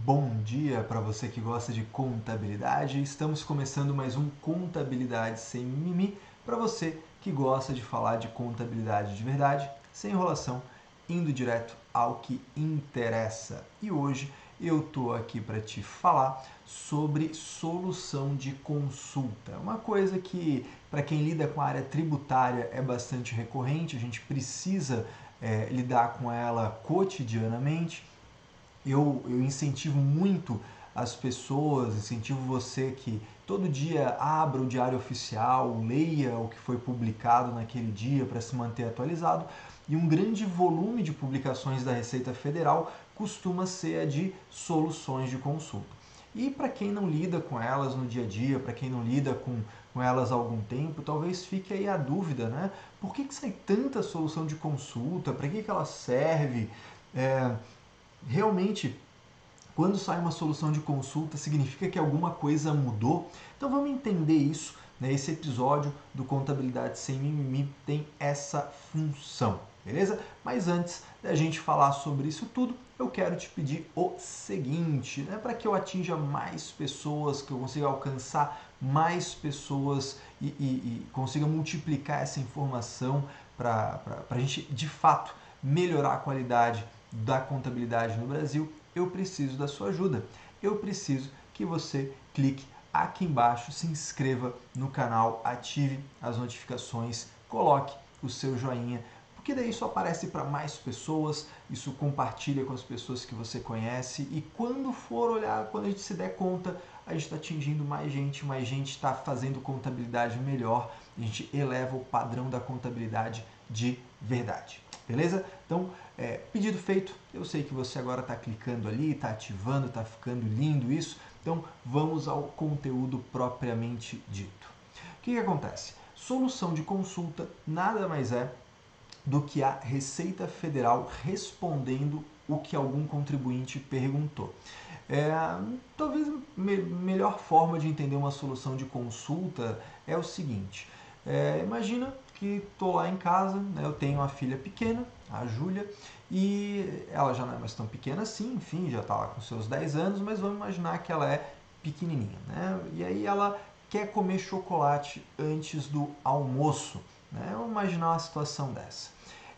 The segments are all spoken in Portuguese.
Bom dia para você que gosta de contabilidade. Estamos começando mais um Contabilidade sem mimimi para você que gosta de falar de contabilidade de verdade, sem enrolação, indo direto ao que interessa. E hoje eu tô aqui para te falar sobre solução de consulta. Uma coisa que para quem lida com a área tributária é bastante recorrente, a gente precisa é, lidar com ela cotidianamente eu, eu incentivo muito as pessoas, incentivo você que todo dia abra o diário oficial, leia o que foi publicado naquele dia para se manter atualizado. E um grande volume de publicações da Receita Federal costuma ser a de soluções de consulta. E para quem não lida com elas no dia a dia, para quem não lida com, com elas há algum tempo, talvez fique aí a dúvida, né? Por que, que sai tanta solução de consulta? Para que, que ela serve? É, realmente quando sai uma solução de consulta, significa que alguma coisa mudou? Então vamos entender isso. Né? Esse episódio do Contabilidade Sem Mimimi tem essa função, beleza? Mas antes da gente falar sobre isso tudo, eu quero te pedir o seguinte, né? para que eu atinja mais pessoas, que eu consiga alcançar mais pessoas e, e, e consiga multiplicar essa informação para a gente de fato melhorar a qualidade da contabilidade no Brasil, eu preciso da sua ajuda. Eu preciso que você clique aqui embaixo, se inscreva no canal, ative as notificações, coloque o seu joinha, porque daí isso aparece para mais pessoas, isso compartilha com as pessoas que você conhece e quando for olhar, quando a gente se der conta, a gente está atingindo mais gente, mais gente está fazendo contabilidade melhor, a gente eleva o padrão da contabilidade de verdade. Beleza? Então, é, pedido feito. Eu sei que você agora está clicando ali, está ativando, está ficando lindo isso. Então, vamos ao conteúdo propriamente dito. O que, que acontece? Solução de consulta nada mais é do que a Receita Federal respondendo o que algum contribuinte perguntou. É, talvez a me melhor forma de entender uma solução de consulta é o seguinte: é, imagina que estou lá em casa, né, eu tenho uma filha pequena, a Júlia, e ela já não é mais tão pequena assim, enfim, já está lá com seus 10 anos, mas vamos imaginar que ela é pequenininha, né? E aí ela quer comer chocolate antes do almoço, né? Vamos imaginar uma situação dessa.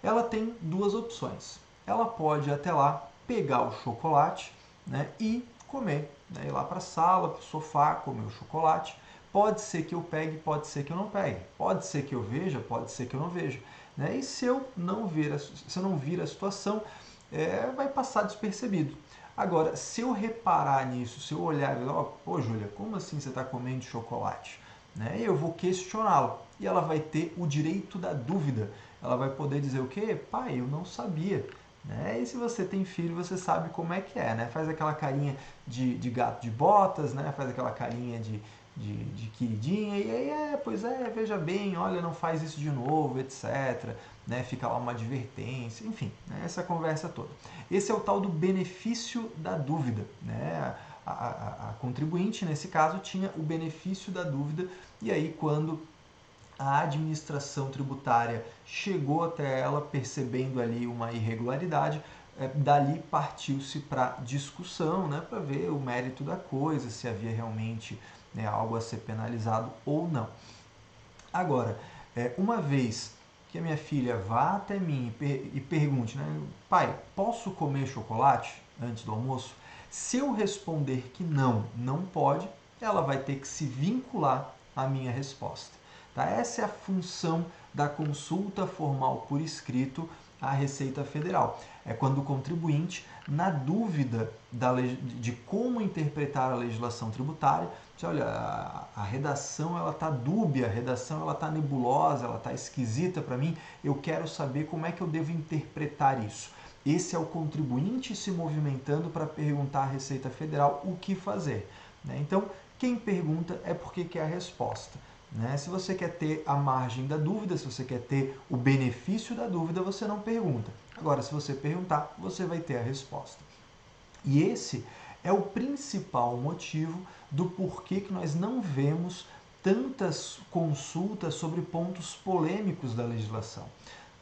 Ela tem duas opções. Ela pode até lá pegar o chocolate, né, e comer, né? Ir lá para a sala, para o sofá, comer o chocolate Pode ser que eu pegue, pode ser que eu não pegue. Pode ser que eu veja, pode ser que eu não veja. Né? E se eu não ver a, se eu não vir a situação, é, vai passar despercebido. Agora, se eu reparar nisso, se eu olhar e falar, pô, Júlia, como assim você está comendo chocolate? Né? Eu vou questioná-la e ela vai ter o direito da dúvida. Ela vai poder dizer o quê? Pai, eu não sabia. Né? E se você tem filho, você sabe como é que é, né? Faz aquela carinha de, de gato de botas, né? Faz aquela carinha de, de, de queridinha, e aí é, pois é, veja bem, olha, não faz isso de novo, etc. Né? Fica lá uma advertência, enfim, né? essa conversa toda. Esse é o tal do benefício da dúvida. Né? A, a, a contribuinte, nesse caso, tinha o benefício da dúvida, e aí quando a administração tributária chegou até ela percebendo ali uma irregularidade, é, dali partiu-se para discussão, né, para ver o mérito da coisa, se havia realmente né, algo a ser penalizado ou não. Agora, é, uma vez que a minha filha vá até mim e, e pergunte, né, pai, posso comer chocolate antes do almoço? Se eu responder que não, não pode, ela vai ter que se vincular à minha resposta. Tá? Essa é a função da consulta formal por escrito à Receita Federal. É quando o contribuinte, na dúvida da, de como interpretar a legislação tributária, diz, olha, a, a redação ela está dúbia, a redação ela está nebulosa, ela está esquisita para mim, eu quero saber como é que eu devo interpretar isso. Esse é o contribuinte se movimentando para perguntar à Receita Federal o que fazer. Né? Então, quem pergunta é porque quer a resposta. Né? Se você quer ter a margem da dúvida, se você quer ter o benefício da dúvida, você não pergunta. Agora, se você perguntar, você vai ter a resposta. E esse é o principal motivo do porquê que nós não vemos tantas consultas sobre pontos polêmicos da legislação.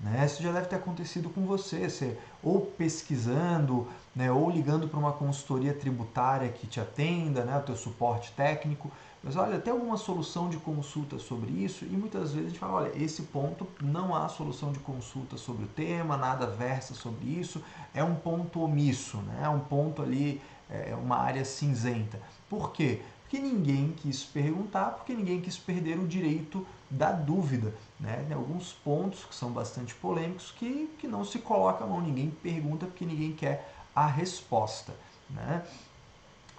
Né? Isso já deve ter acontecido com você, você ou pesquisando, né, ou ligando para uma consultoria tributária que te atenda, né, o teu suporte técnico. Mas olha, tem alguma solução de consulta sobre isso? E muitas vezes a gente fala, olha, esse ponto não há solução de consulta sobre o tema, nada versa sobre isso, é um ponto omisso, né? é um ponto ali, é uma área cinzenta. Por quê? Porque ninguém quis perguntar, porque ninguém quis perder o direito da dúvida. Né? Tem alguns pontos que são bastante polêmicos que, que não se coloca a mão, ninguém pergunta porque ninguém quer a resposta. Né?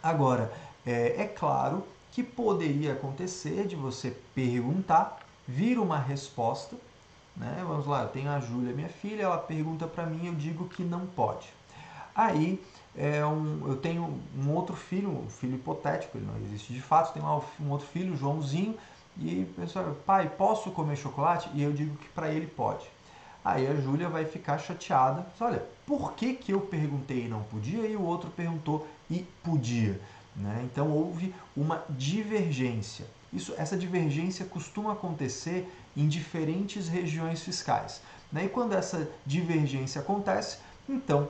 Agora, é, é claro que poderia acontecer de você perguntar, vir uma resposta. Né? Vamos lá, eu tenho a Júlia, minha filha, ela pergunta para mim, eu digo que não pode. Aí é um, eu tenho um outro filho, um filho hipotético, ele não existe de fato, tenho um outro filho, Joãozinho, e pessoal, pai, posso comer chocolate? E eu digo que para ele pode. Aí a Júlia vai ficar chateada. Olha, por que, que eu perguntei e não podia e o outro perguntou e podia? Né? Então houve uma divergência. Isso, essa divergência costuma acontecer em diferentes regiões fiscais. Né? E quando essa divergência acontece, então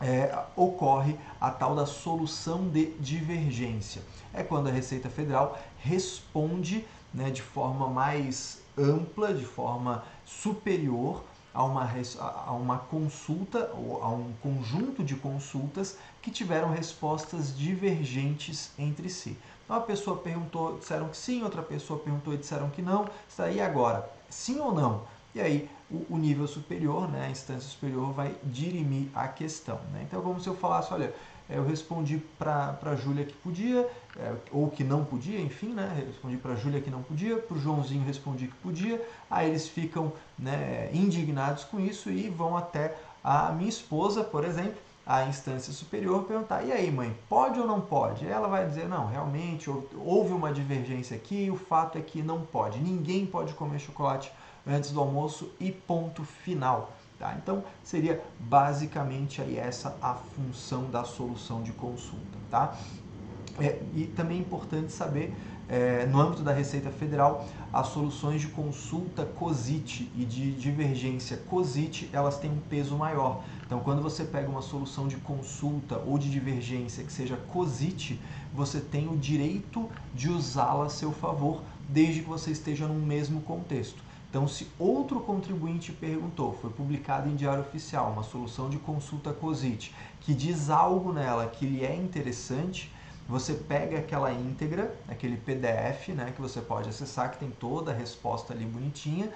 é, ocorre a tal da solução de divergência. É quando a Receita Federal responde né, de forma mais ampla, de forma superior a uma, a uma consulta ou a um conjunto de consultas que tiveram respostas divergentes entre si. Então pessoa perguntou, disseram que sim, outra pessoa perguntou e disseram que não. Está aí agora, sim ou não? E aí o, o nível superior, né, a instância superior, vai dirimir a questão. Né? Então é como se eu falasse, olha, eu respondi para a Júlia que podia, é, ou que não podia, enfim, né? Respondi para a Júlia que não podia, para o Joãozinho respondi que podia, aí eles ficam né, indignados com isso e vão até a minha esposa, por exemplo, a instância superior, perguntar: e aí, mãe, pode ou não pode? Ela vai dizer: não, realmente houve uma divergência aqui, o fato é que não pode, ninguém pode comer chocolate antes do almoço e ponto final. Tá? Então, seria basicamente aí essa a função da solução de consulta. Tá? É, e também é importante saber, é, no âmbito da Receita Federal, as soluções de consulta COSIT e de divergência COSIT, elas têm um peso maior. Então, quando você pega uma solução de consulta ou de divergência que seja COSIT, você tem o direito de usá-la a seu favor, desde que você esteja no mesmo contexto. Então, se outro contribuinte perguntou, foi publicado em Diário Oficial uma solução de consulta COSIT que diz algo nela que lhe é interessante, você pega aquela íntegra, aquele PDF, né, que você pode acessar, que tem toda a resposta ali bonitinha,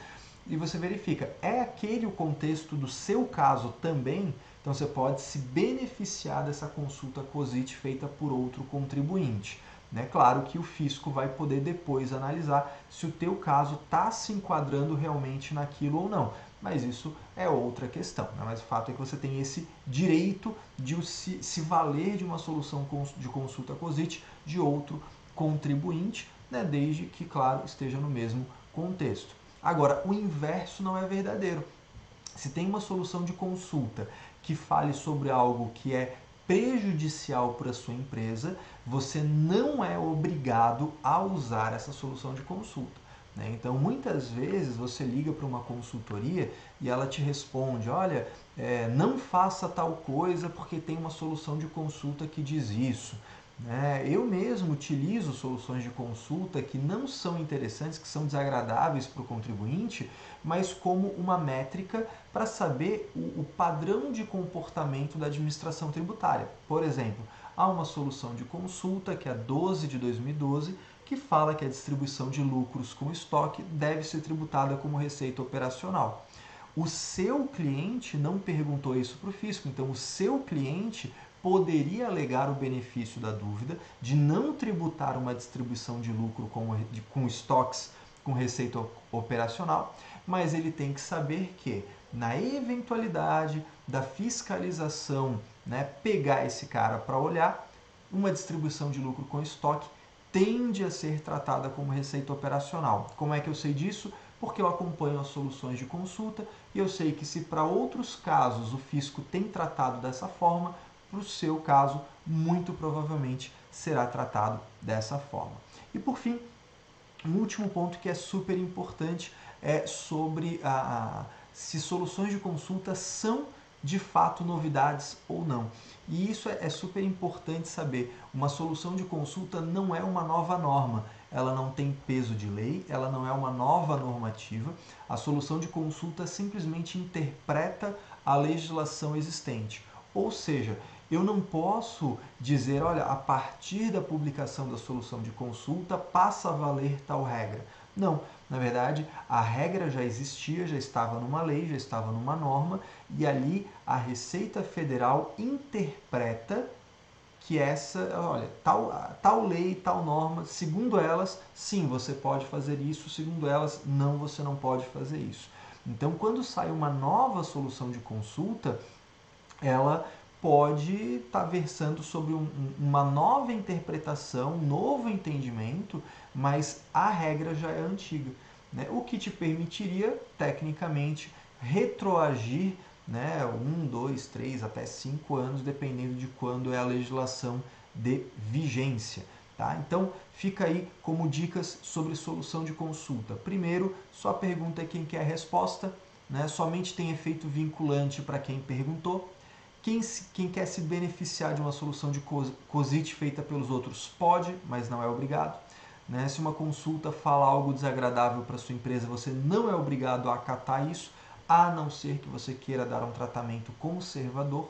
e você verifica, é aquele o contexto do seu caso também? Então você pode se beneficiar dessa consulta COSIT feita por outro contribuinte. Né? Claro que o fisco vai poder depois analisar se o teu caso está se enquadrando realmente naquilo ou não. Mas isso é outra questão. Né? Mas o fato é que você tem esse direito de se, se valer de uma solução de consulta COSIT de outro contribuinte, né? desde que, claro, esteja no mesmo contexto. Agora, o inverso não é verdadeiro. Se tem uma solução de consulta que fale sobre algo que é prejudicial para a sua empresa, você não é obrigado a usar essa solução de consulta. Né? Então, muitas vezes você liga para uma consultoria e ela te responde: olha, é, não faça tal coisa porque tem uma solução de consulta que diz isso. Né? Eu mesmo utilizo soluções de consulta que não são interessantes, que são desagradáveis para o contribuinte, mas como uma métrica para saber o, o padrão de comportamento da administração tributária. Por exemplo, há uma solução de consulta, que é a 12 de 2012, que fala que a distribuição de lucros com estoque deve ser tributada como receita operacional. O seu cliente não perguntou isso para o fisco, então o seu cliente poderia alegar o benefício da dúvida de não tributar uma distribuição de lucro com, de, com estoques com receita operacional, mas ele tem que saber que, na eventualidade da fiscalização né, pegar esse cara para olhar, uma distribuição de lucro com estoque tende a ser tratada como receita operacional. Como é que eu sei disso? Porque eu acompanho as soluções de consulta e eu sei que se para outros casos o fisco tem tratado dessa forma, para o seu caso, muito provavelmente será tratado dessa forma. E por fim, um último ponto que é super importante é sobre a, se soluções de consulta são de fato novidades ou não. E isso é, é super importante saber. Uma solução de consulta não é uma nova norma, ela não tem peso de lei, ela não é uma nova normativa. A solução de consulta simplesmente interpreta a legislação existente. Ou seja, eu não posso dizer, olha, a partir da publicação da solução de consulta passa a valer tal regra. Não, na verdade, a regra já existia, já estava numa lei, já estava numa norma, e ali a Receita Federal interpreta que essa, olha, tal, tal lei, tal norma, segundo elas, sim, você pode fazer isso, segundo elas, não, você não pode fazer isso. Então, quando sai uma nova solução de consulta, ela pode estar tá versando sobre um, uma nova interpretação, um novo entendimento, mas a regra já é antiga. Né? O que te permitiria, tecnicamente, retroagir né, um, dois, três, até cinco anos, dependendo de quando é a legislação de vigência. Tá? Então, fica aí como dicas sobre solução de consulta. Primeiro, sua pergunta é quem quer a resposta, né? somente tem efeito vinculante para quem perguntou. Quem, se, quem quer se beneficiar de uma solução de COSIT feita pelos outros pode, mas não é obrigado. Né? Se uma consulta fala algo desagradável para sua empresa, você não é obrigado a acatar isso, a não ser que você queira dar um tratamento conservador.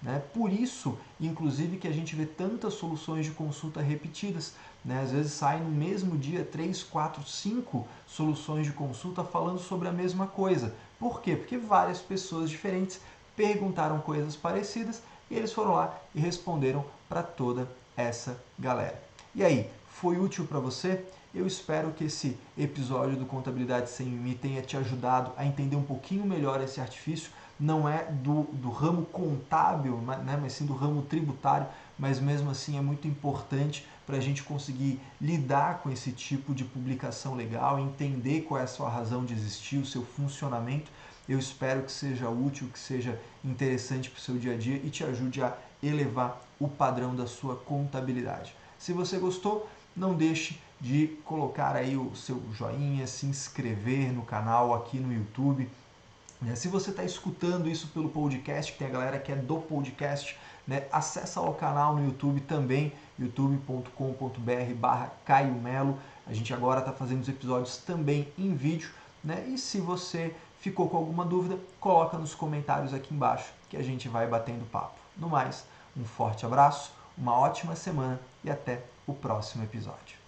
Né? Por isso, inclusive, que a gente vê tantas soluções de consulta repetidas. Né? Às vezes saem no mesmo dia três, quatro, cinco soluções de consulta falando sobre a mesma coisa. Por quê? Porque várias pessoas diferentes perguntaram coisas parecidas e eles foram lá e responderam para toda essa galera. E aí, foi útil para você? Eu espero que esse episódio do Contabilidade Sem Mim tenha te ajudado a entender um pouquinho melhor esse artifício. Não é do, do ramo contábil, né, mas sim do ramo tributário, mas mesmo assim é muito importante para a gente conseguir lidar com esse tipo de publicação legal, entender qual é a sua razão de existir, o seu funcionamento eu espero que seja útil, que seja interessante para o seu dia a dia e te ajude a elevar o padrão da sua contabilidade. Se você gostou, não deixe de colocar aí o seu joinha, se inscrever no canal aqui no YouTube. Né? Se você está escutando isso pelo podcast, que tem a galera que é do podcast, né? acessa o canal no YouTube também, youtube.com.br barra Caio Melo. A gente agora está fazendo os episódios também em vídeo. Né? E se você Ficou com alguma dúvida? Coloca nos comentários aqui embaixo que a gente vai batendo papo. No mais, um forte abraço, uma ótima semana e até o próximo episódio.